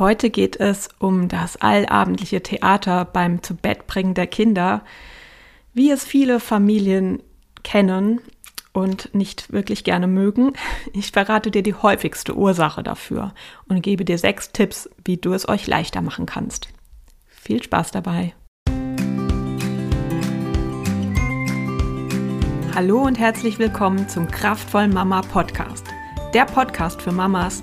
Heute geht es um das allabendliche Theater beim Zubettbringen der Kinder, wie es viele Familien kennen und nicht wirklich gerne mögen. Ich verrate dir die häufigste Ursache dafür und gebe dir sechs Tipps, wie du es euch leichter machen kannst. Viel Spaß dabei! Hallo und herzlich willkommen zum Kraftvoll Mama Podcast. Der Podcast für Mamas,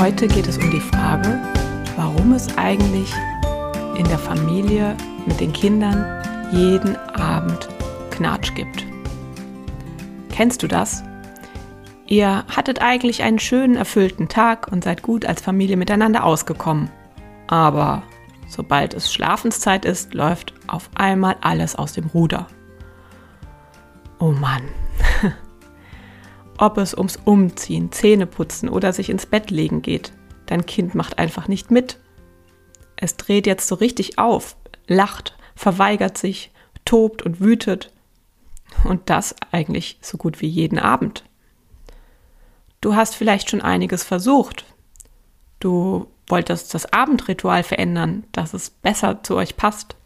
Heute geht es um die Frage, warum es eigentlich in der Familie mit den Kindern jeden Abend Knatsch gibt. Kennst du das? Ihr hattet eigentlich einen schönen, erfüllten Tag und seid gut als Familie miteinander ausgekommen. Aber sobald es Schlafenszeit ist, läuft auf einmal alles aus dem Ruder. Oh Mann. Ob es ums Umziehen, Zähneputzen oder sich ins Bett legen geht. Dein Kind macht einfach nicht mit. Es dreht jetzt so richtig auf, lacht, verweigert sich, tobt und wütet. Und das eigentlich so gut wie jeden Abend. Du hast vielleicht schon einiges versucht. Du wolltest das Abendritual verändern, dass es besser zu euch passt.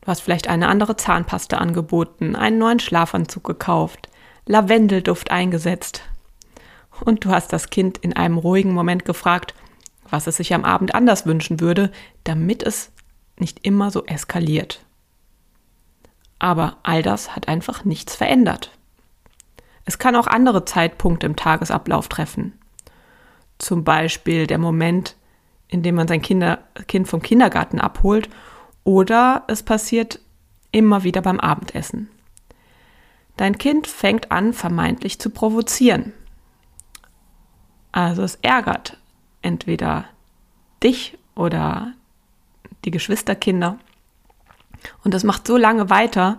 Du hast vielleicht eine andere Zahnpaste angeboten, einen neuen Schlafanzug gekauft, Lavendelduft eingesetzt. Und du hast das Kind in einem ruhigen Moment gefragt, was es sich am Abend anders wünschen würde, damit es nicht immer so eskaliert. Aber all das hat einfach nichts verändert. Es kann auch andere Zeitpunkte im Tagesablauf treffen. Zum Beispiel der Moment, in dem man sein Kinder, Kind vom Kindergarten abholt oder es passiert immer wieder beim Abendessen. Dein Kind fängt an, vermeintlich zu provozieren. Also es ärgert entweder dich oder die Geschwisterkinder. Und das macht so lange weiter,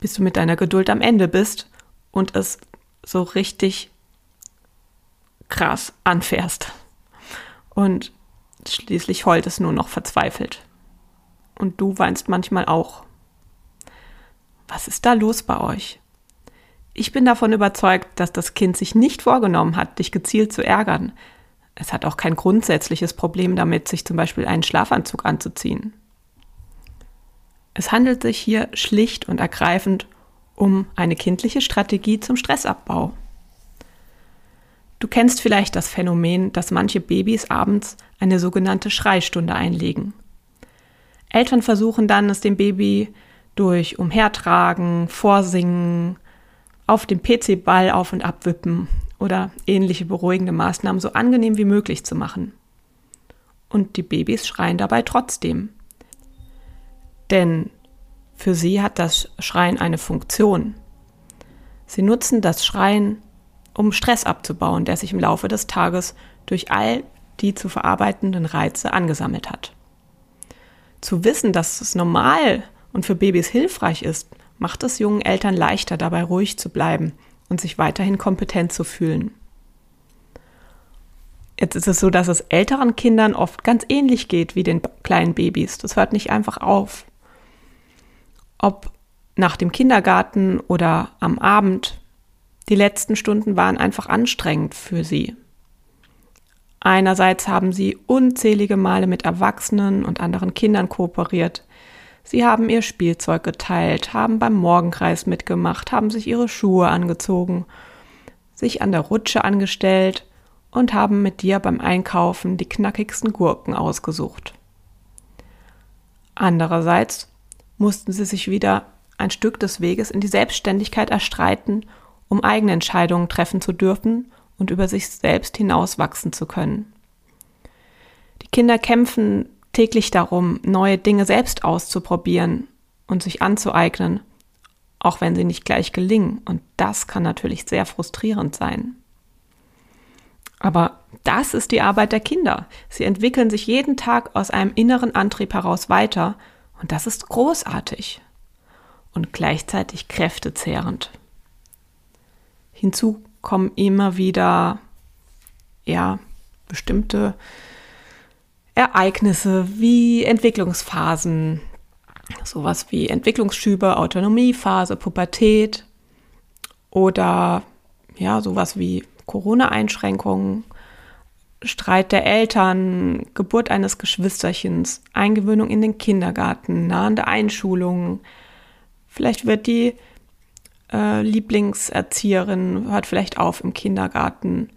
bis du mit deiner Geduld am Ende bist und es so richtig krass anfährst. Und schließlich heult es nur noch verzweifelt. Und du weinst manchmal auch. Was ist da los bei euch? Ich bin davon überzeugt, dass das Kind sich nicht vorgenommen hat, dich gezielt zu ärgern. Es hat auch kein grundsätzliches Problem damit, sich zum Beispiel einen Schlafanzug anzuziehen. Es handelt sich hier schlicht und ergreifend um eine kindliche Strategie zum Stressabbau. Du kennst vielleicht das Phänomen, dass manche Babys abends eine sogenannte Schreistunde einlegen. Eltern versuchen dann, es dem Baby durch Umhertragen, Vorsingen, auf dem PC-Ball auf und abwippen oder ähnliche beruhigende Maßnahmen so angenehm wie möglich zu machen. Und die Babys schreien dabei trotzdem. Denn für sie hat das Schreien eine Funktion. Sie nutzen das Schreien, um Stress abzubauen, der sich im Laufe des Tages durch all die zu verarbeitenden Reize angesammelt hat. Zu wissen, dass es normal und für Babys hilfreich ist, macht es jungen Eltern leichter, dabei ruhig zu bleiben und sich weiterhin kompetent zu fühlen. Jetzt ist es so, dass es älteren Kindern oft ganz ähnlich geht wie den kleinen Babys. Das hört nicht einfach auf. Ob nach dem Kindergarten oder am Abend, die letzten Stunden waren einfach anstrengend für sie. Einerseits haben sie unzählige Male mit Erwachsenen und anderen Kindern kooperiert, Sie haben ihr Spielzeug geteilt, haben beim Morgenkreis mitgemacht, haben sich ihre Schuhe angezogen, sich an der Rutsche angestellt und haben mit dir beim Einkaufen die knackigsten Gurken ausgesucht. Andererseits mussten sie sich wieder ein Stück des Weges in die Selbstständigkeit erstreiten, um eigene Entscheidungen treffen zu dürfen und über sich selbst hinauswachsen zu können. Die Kinder kämpfen täglich darum, neue Dinge selbst auszuprobieren und sich anzueignen, auch wenn sie nicht gleich gelingen. Und das kann natürlich sehr frustrierend sein. Aber das ist die Arbeit der Kinder. Sie entwickeln sich jeden Tag aus einem inneren Antrieb heraus weiter und das ist großartig und gleichzeitig kräftezehrend. Hinzu kommen immer wieder ja bestimmte Ereignisse wie Entwicklungsphasen, sowas wie Entwicklungsschübe, Autonomiephase, Pubertät oder ja, sowas wie Corona-Einschränkungen, Streit der Eltern, Geburt eines Geschwisterchens, Eingewöhnung in den Kindergarten, nahende Einschulungen. Vielleicht wird die äh, Lieblingserzieherin, hört vielleicht auf im Kindergarten.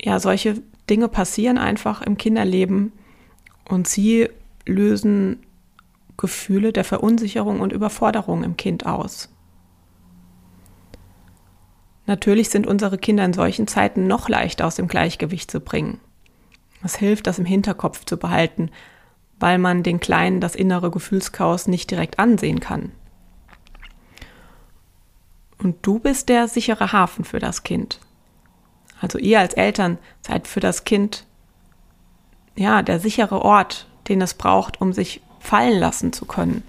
Ja, solche Dinge passieren einfach im Kinderleben und sie lösen Gefühle der Verunsicherung und Überforderung im Kind aus. Natürlich sind unsere Kinder in solchen Zeiten noch leichter aus dem Gleichgewicht zu bringen. Es hilft, das im Hinterkopf zu behalten, weil man den Kleinen das innere Gefühlschaos nicht direkt ansehen kann. Und du bist der sichere Hafen für das Kind. Also ihr als Eltern seid für das Kind ja der sichere Ort, den es braucht, um sich fallen lassen zu können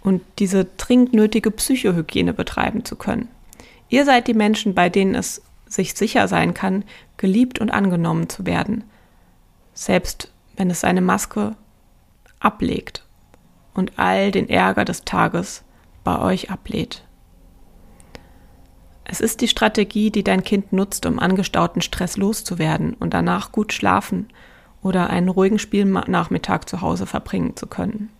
und diese dringend nötige Psychohygiene betreiben zu können. Ihr seid die Menschen, bei denen es sich sicher sein kann, geliebt und angenommen zu werden, selbst wenn es seine Maske ablegt und all den Ärger des Tages bei euch ablehnt. Es ist die Strategie, die dein Kind nutzt, um angestauten Stress loszuwerden und danach gut schlafen oder einen ruhigen Spielnachmittag zu Hause verbringen zu können.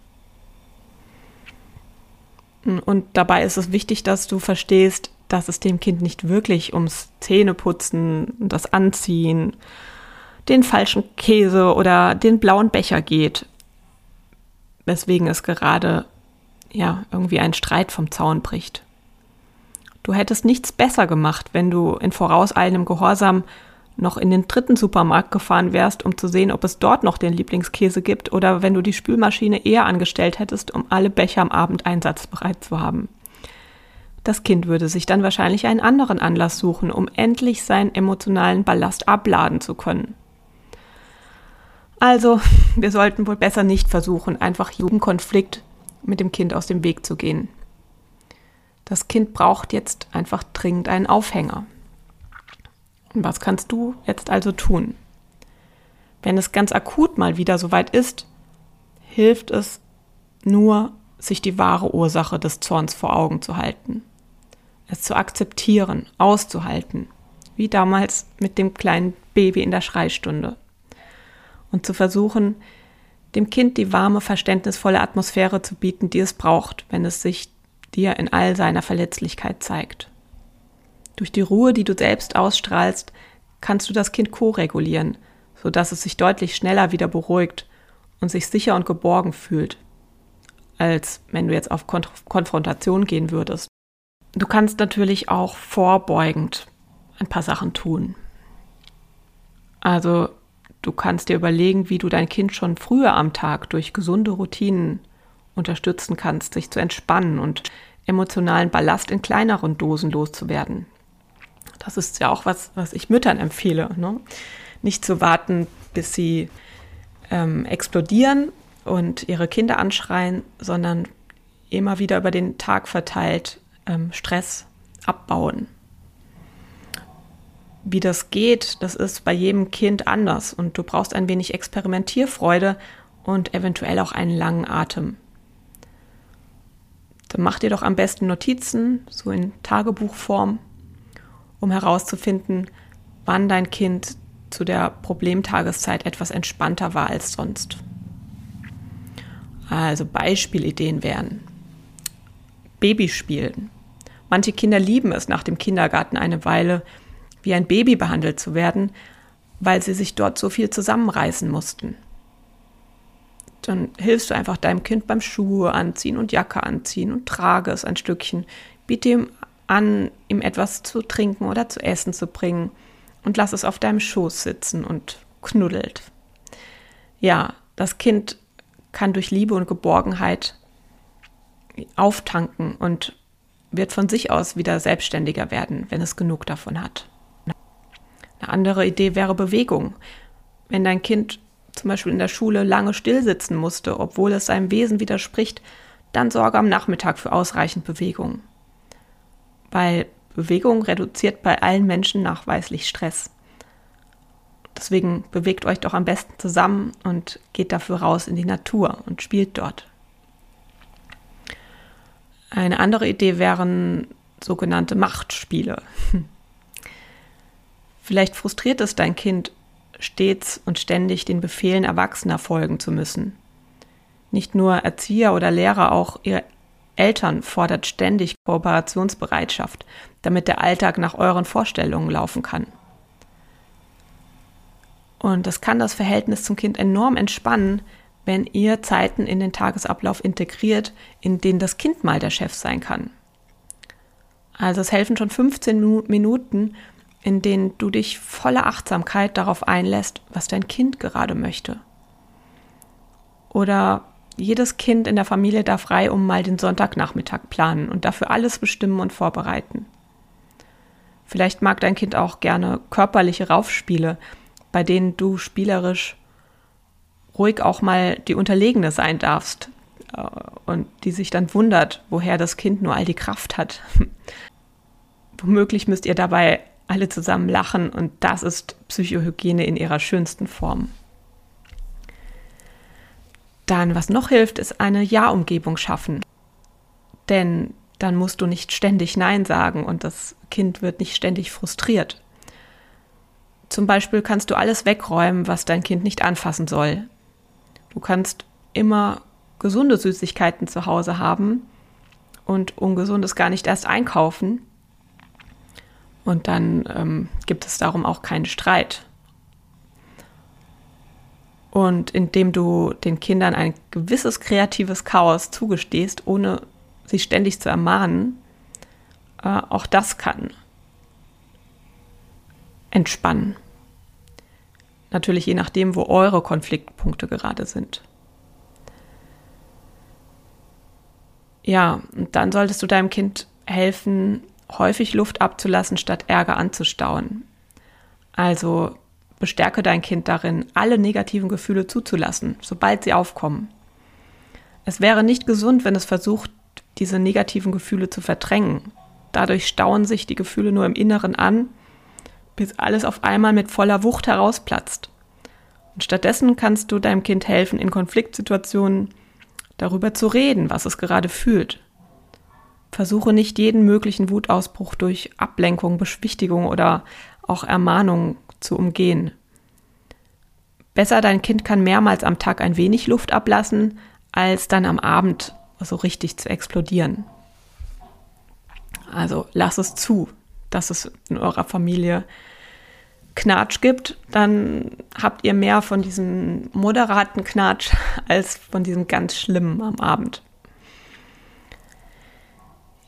Und dabei ist es wichtig, dass du verstehst, dass es dem Kind nicht wirklich ums Zähneputzen, das Anziehen, den falschen Käse oder den blauen Becher geht, weswegen es gerade ja irgendwie ein Streit vom Zaun bricht. Du hättest nichts besser gemacht, wenn du in vorauseilendem Gehorsam noch in den dritten Supermarkt gefahren wärst, um zu sehen, ob es dort noch den Lieblingskäse gibt, oder wenn du die Spülmaschine eher angestellt hättest, um alle Becher am Abend einsatzbereit zu haben. Das Kind würde sich dann wahrscheinlich einen anderen Anlass suchen, um endlich seinen emotionalen Ballast abladen zu können. Also, wir sollten wohl besser nicht versuchen, einfach jeden Konflikt mit dem Kind aus dem Weg zu gehen. Das Kind braucht jetzt einfach dringend einen Aufhänger. Und was kannst du jetzt also tun? Wenn es ganz akut mal wieder soweit ist, hilft es nur, sich die wahre Ursache des Zorns vor Augen zu halten es zu akzeptieren, auszuhalten, wie damals mit dem kleinen Baby in der Schreistunde. Und zu versuchen, dem Kind die warme, verständnisvolle Atmosphäre zu bieten, die es braucht, wenn es sich dir in all seiner Verletzlichkeit zeigt. Durch die Ruhe, die du selbst ausstrahlst, kannst du das Kind ko-regulieren, sodass es sich deutlich schneller wieder beruhigt und sich sicher und geborgen fühlt, als wenn du jetzt auf Konf Konfrontation gehen würdest. Du kannst natürlich auch vorbeugend ein paar Sachen tun. Also du kannst dir überlegen, wie du dein Kind schon früher am Tag durch gesunde Routinen unterstützen kannst, sich zu entspannen und emotionalen Ballast in kleineren Dosen loszuwerden. Das ist ja auch was, was ich Müttern empfehle. Ne? Nicht zu warten, bis sie ähm, explodieren und ihre Kinder anschreien, sondern immer wieder über den Tag verteilt ähm, Stress abbauen. Wie das geht, das ist bei jedem Kind anders und du brauchst ein wenig Experimentierfreude und eventuell auch einen langen Atem. Dann mach dir doch am besten Notizen, so in Tagebuchform, um herauszufinden, wann dein Kind zu der Problemtageszeit etwas entspannter war als sonst. Also Beispielideen wären Babyspielen. Manche Kinder lieben es, nach dem Kindergarten eine Weile wie ein Baby behandelt zu werden, weil sie sich dort so viel zusammenreißen mussten. Dann hilfst du einfach deinem Kind beim Schuhe anziehen und Jacke anziehen und trage es ein Stückchen. Biete ihm an, ihm etwas zu trinken oder zu essen zu bringen und lass es auf deinem Schoß sitzen und knuddelt. Ja, das Kind kann durch Liebe und Geborgenheit auftanken und wird von sich aus wieder selbstständiger werden, wenn es genug davon hat. Eine andere Idee wäre Bewegung. Wenn dein Kind zum Beispiel in der Schule lange stillsitzen musste, obwohl es seinem Wesen widerspricht, dann sorge am Nachmittag für ausreichend Bewegung. Weil Bewegung reduziert bei allen Menschen nachweislich Stress. Deswegen bewegt euch doch am besten zusammen und geht dafür raus in die Natur und spielt dort. Eine andere Idee wären sogenannte Machtspiele. Vielleicht frustriert es dein Kind, stets und ständig den Befehlen Erwachsener folgen zu müssen. Nicht nur Erzieher oder Lehrer, auch ihre Eltern fordert ständig Kooperationsbereitschaft, damit der Alltag nach euren Vorstellungen laufen kann. Und das kann das Verhältnis zum Kind enorm entspannen, wenn ihr Zeiten in den Tagesablauf integriert, in denen das Kind mal der Chef sein kann. Also es helfen schon 15 Minuten, in denen du dich voller Achtsamkeit darauf einlässt, was dein Kind gerade möchte. Oder jedes Kind in der Familie darf frei um mal den Sonntagnachmittag planen und dafür alles bestimmen und vorbereiten. Vielleicht mag dein Kind auch gerne körperliche Raufspiele, bei denen du spielerisch ruhig auch mal die Unterlegene sein darfst äh, und die sich dann wundert, woher das Kind nur all die Kraft hat. Womöglich müsst ihr dabei alle zusammen lachen und das ist Psychohygiene in ihrer schönsten Form. Dann, was noch hilft, ist eine Ja-Umgebung schaffen. Denn dann musst du nicht ständig Nein sagen und das Kind wird nicht ständig frustriert. Zum Beispiel kannst du alles wegräumen, was dein Kind nicht anfassen soll. Du kannst immer gesunde Süßigkeiten zu Hause haben und ungesundes gar nicht erst einkaufen. Und dann ähm, gibt es darum auch keinen Streit. Und indem du den Kindern ein gewisses kreatives Chaos zugestehst, ohne sie ständig zu ermahnen, äh, auch das kann entspannen. Natürlich je nachdem, wo eure Konfliktpunkte gerade sind. Ja, und dann solltest du deinem Kind helfen, häufig Luft abzulassen, statt Ärger anzustauen. Also bestärke dein Kind darin, alle negativen Gefühle zuzulassen, sobald sie aufkommen. Es wäre nicht gesund, wenn es versucht, diese negativen Gefühle zu verdrängen. Dadurch stauen sich die Gefühle nur im Inneren an bis alles auf einmal mit voller Wucht herausplatzt. Und stattdessen kannst du deinem Kind helfen, in Konfliktsituationen darüber zu reden, was es gerade fühlt. Versuche nicht jeden möglichen Wutausbruch durch Ablenkung, Beschwichtigung oder auch Ermahnung zu umgehen. Besser dein Kind kann mehrmals am Tag ein wenig Luft ablassen, als dann am Abend so richtig zu explodieren. Also lass es zu, dass es in eurer Familie Knatsch gibt, dann habt ihr mehr von diesem moderaten Knatsch als von diesem ganz schlimmen am Abend.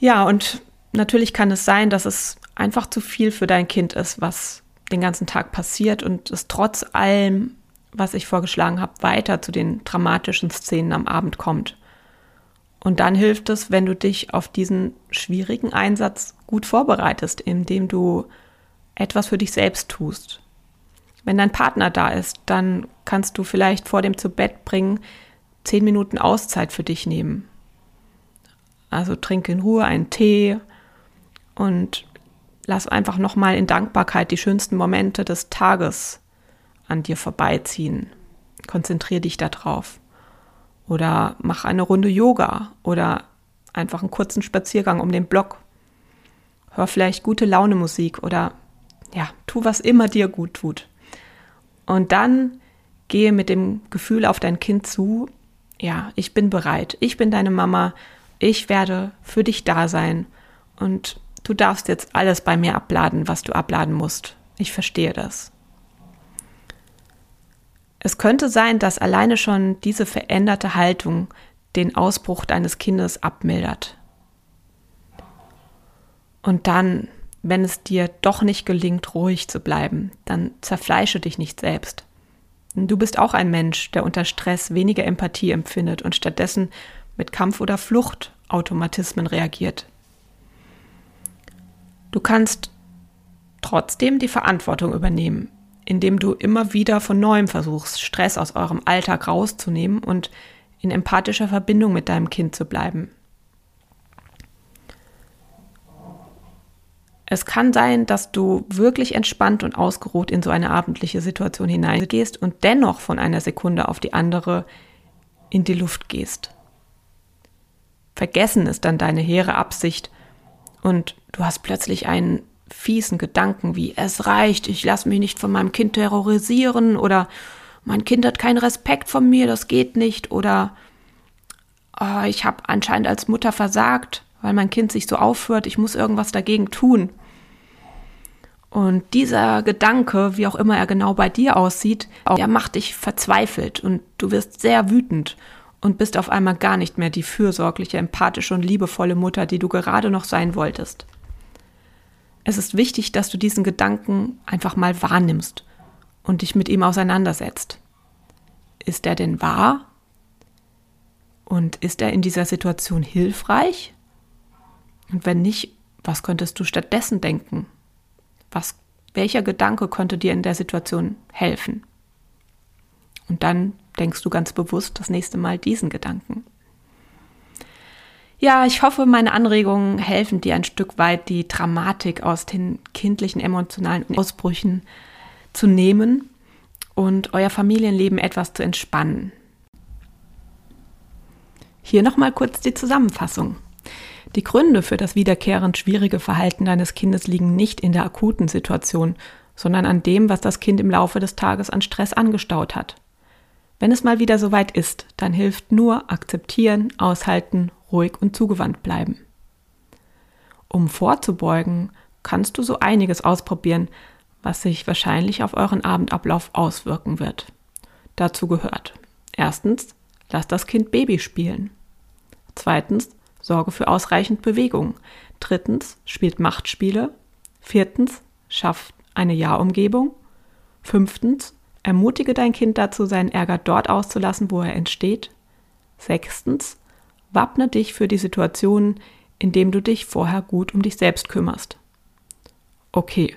Ja, und natürlich kann es sein, dass es einfach zu viel für dein Kind ist, was den ganzen Tag passiert und es trotz allem, was ich vorgeschlagen habe, weiter zu den dramatischen Szenen am Abend kommt. Und dann hilft es, wenn du dich auf diesen schwierigen Einsatz gut vorbereitest, indem du etwas für dich selbst tust. Wenn dein Partner da ist, dann kannst du vielleicht vor dem zu Bett bringen zehn Minuten Auszeit für dich nehmen. Also trinke in Ruhe einen Tee und lass einfach nochmal in Dankbarkeit die schönsten Momente des Tages an dir vorbeiziehen. Konzentriere dich darauf. Oder mach eine Runde Yoga oder einfach einen kurzen Spaziergang um den Block. Hör vielleicht gute Laune Musik oder ja, tu was immer dir gut tut. Und dann gehe mit dem Gefühl auf dein Kind zu, ja, ich bin bereit, ich bin deine Mama, ich werde für dich da sein und du darfst jetzt alles bei mir abladen, was du abladen musst. Ich verstehe das. Es könnte sein, dass alleine schon diese veränderte Haltung den Ausbruch deines Kindes abmildert. Und dann, wenn es dir doch nicht gelingt, ruhig zu bleiben, dann zerfleische dich nicht selbst. Du bist auch ein Mensch, der unter Stress weniger Empathie empfindet und stattdessen mit Kampf- oder Fluchtautomatismen reagiert. Du kannst trotzdem die Verantwortung übernehmen, indem du immer wieder von neuem versuchst, Stress aus eurem Alltag rauszunehmen und in empathischer Verbindung mit deinem Kind zu bleiben. Es kann sein, dass du wirklich entspannt und ausgeruht in so eine abendliche Situation hineingehst und dennoch von einer Sekunde auf die andere in die Luft gehst. Vergessen ist dann deine hehre Absicht und du hast plötzlich einen fiesen Gedanken wie es reicht, ich lasse mich nicht von meinem Kind terrorisieren oder mein Kind hat keinen Respekt von mir, das geht nicht oder oh, ich habe anscheinend als Mutter versagt weil mein Kind sich so aufhört, ich muss irgendwas dagegen tun. Und dieser Gedanke, wie auch immer er genau bei dir aussieht, der macht dich verzweifelt und du wirst sehr wütend und bist auf einmal gar nicht mehr die fürsorgliche, empathische und liebevolle Mutter, die du gerade noch sein wolltest. Es ist wichtig, dass du diesen Gedanken einfach mal wahrnimmst und dich mit ihm auseinandersetzt. Ist er denn wahr? Und ist er in dieser Situation hilfreich? Und wenn nicht, was könntest du stattdessen denken? Was, welcher Gedanke könnte dir in der Situation helfen? Und dann denkst du ganz bewusst das nächste Mal diesen Gedanken. Ja, ich hoffe, meine Anregungen helfen dir ein Stück weit, die Dramatik aus den kindlichen emotionalen Ausbrüchen zu nehmen und euer Familienleben etwas zu entspannen. Hier nochmal kurz die Zusammenfassung. Die Gründe für das wiederkehrend schwierige Verhalten deines Kindes liegen nicht in der akuten Situation, sondern an dem, was das Kind im Laufe des Tages an Stress angestaut hat. Wenn es mal wieder soweit ist, dann hilft nur akzeptieren, aushalten, ruhig und zugewandt bleiben. Um vorzubeugen, kannst du so einiges ausprobieren, was sich wahrscheinlich auf euren Abendablauf auswirken wird. Dazu gehört erstens, lasst das Kind Baby spielen. Zweitens, Sorge für ausreichend Bewegung. Drittens, spielt Machtspiele. Viertens, schafft eine Ja-Umgebung. Fünftens, ermutige dein Kind dazu, seinen Ärger dort auszulassen, wo er entsteht. Sechstens, wappne dich für die Situationen, indem du dich vorher gut um dich selbst kümmerst. Okay.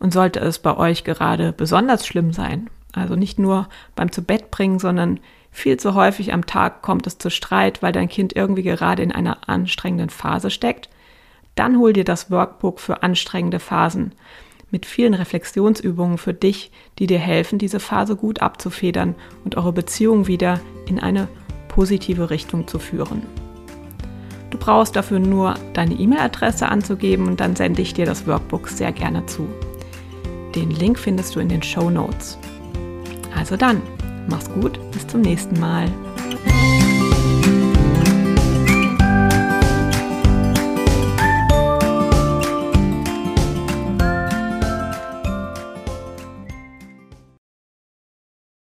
Und sollte es bei euch gerade besonders schlimm sein, also nicht nur beim Zubettbringen, sondern viel zu häufig am Tag kommt es zu Streit, weil dein Kind irgendwie gerade in einer anstrengenden Phase steckt. Dann hol dir das Workbook für anstrengende Phasen mit vielen Reflexionsübungen für dich, die dir helfen, diese Phase gut abzufedern und eure Beziehung wieder in eine positive Richtung zu führen. Du brauchst dafür nur deine E-Mail-Adresse anzugeben und dann sende ich dir das Workbook sehr gerne zu. Den Link findest du in den Show Notes. Also dann, Mach's gut, bis zum nächsten Mal.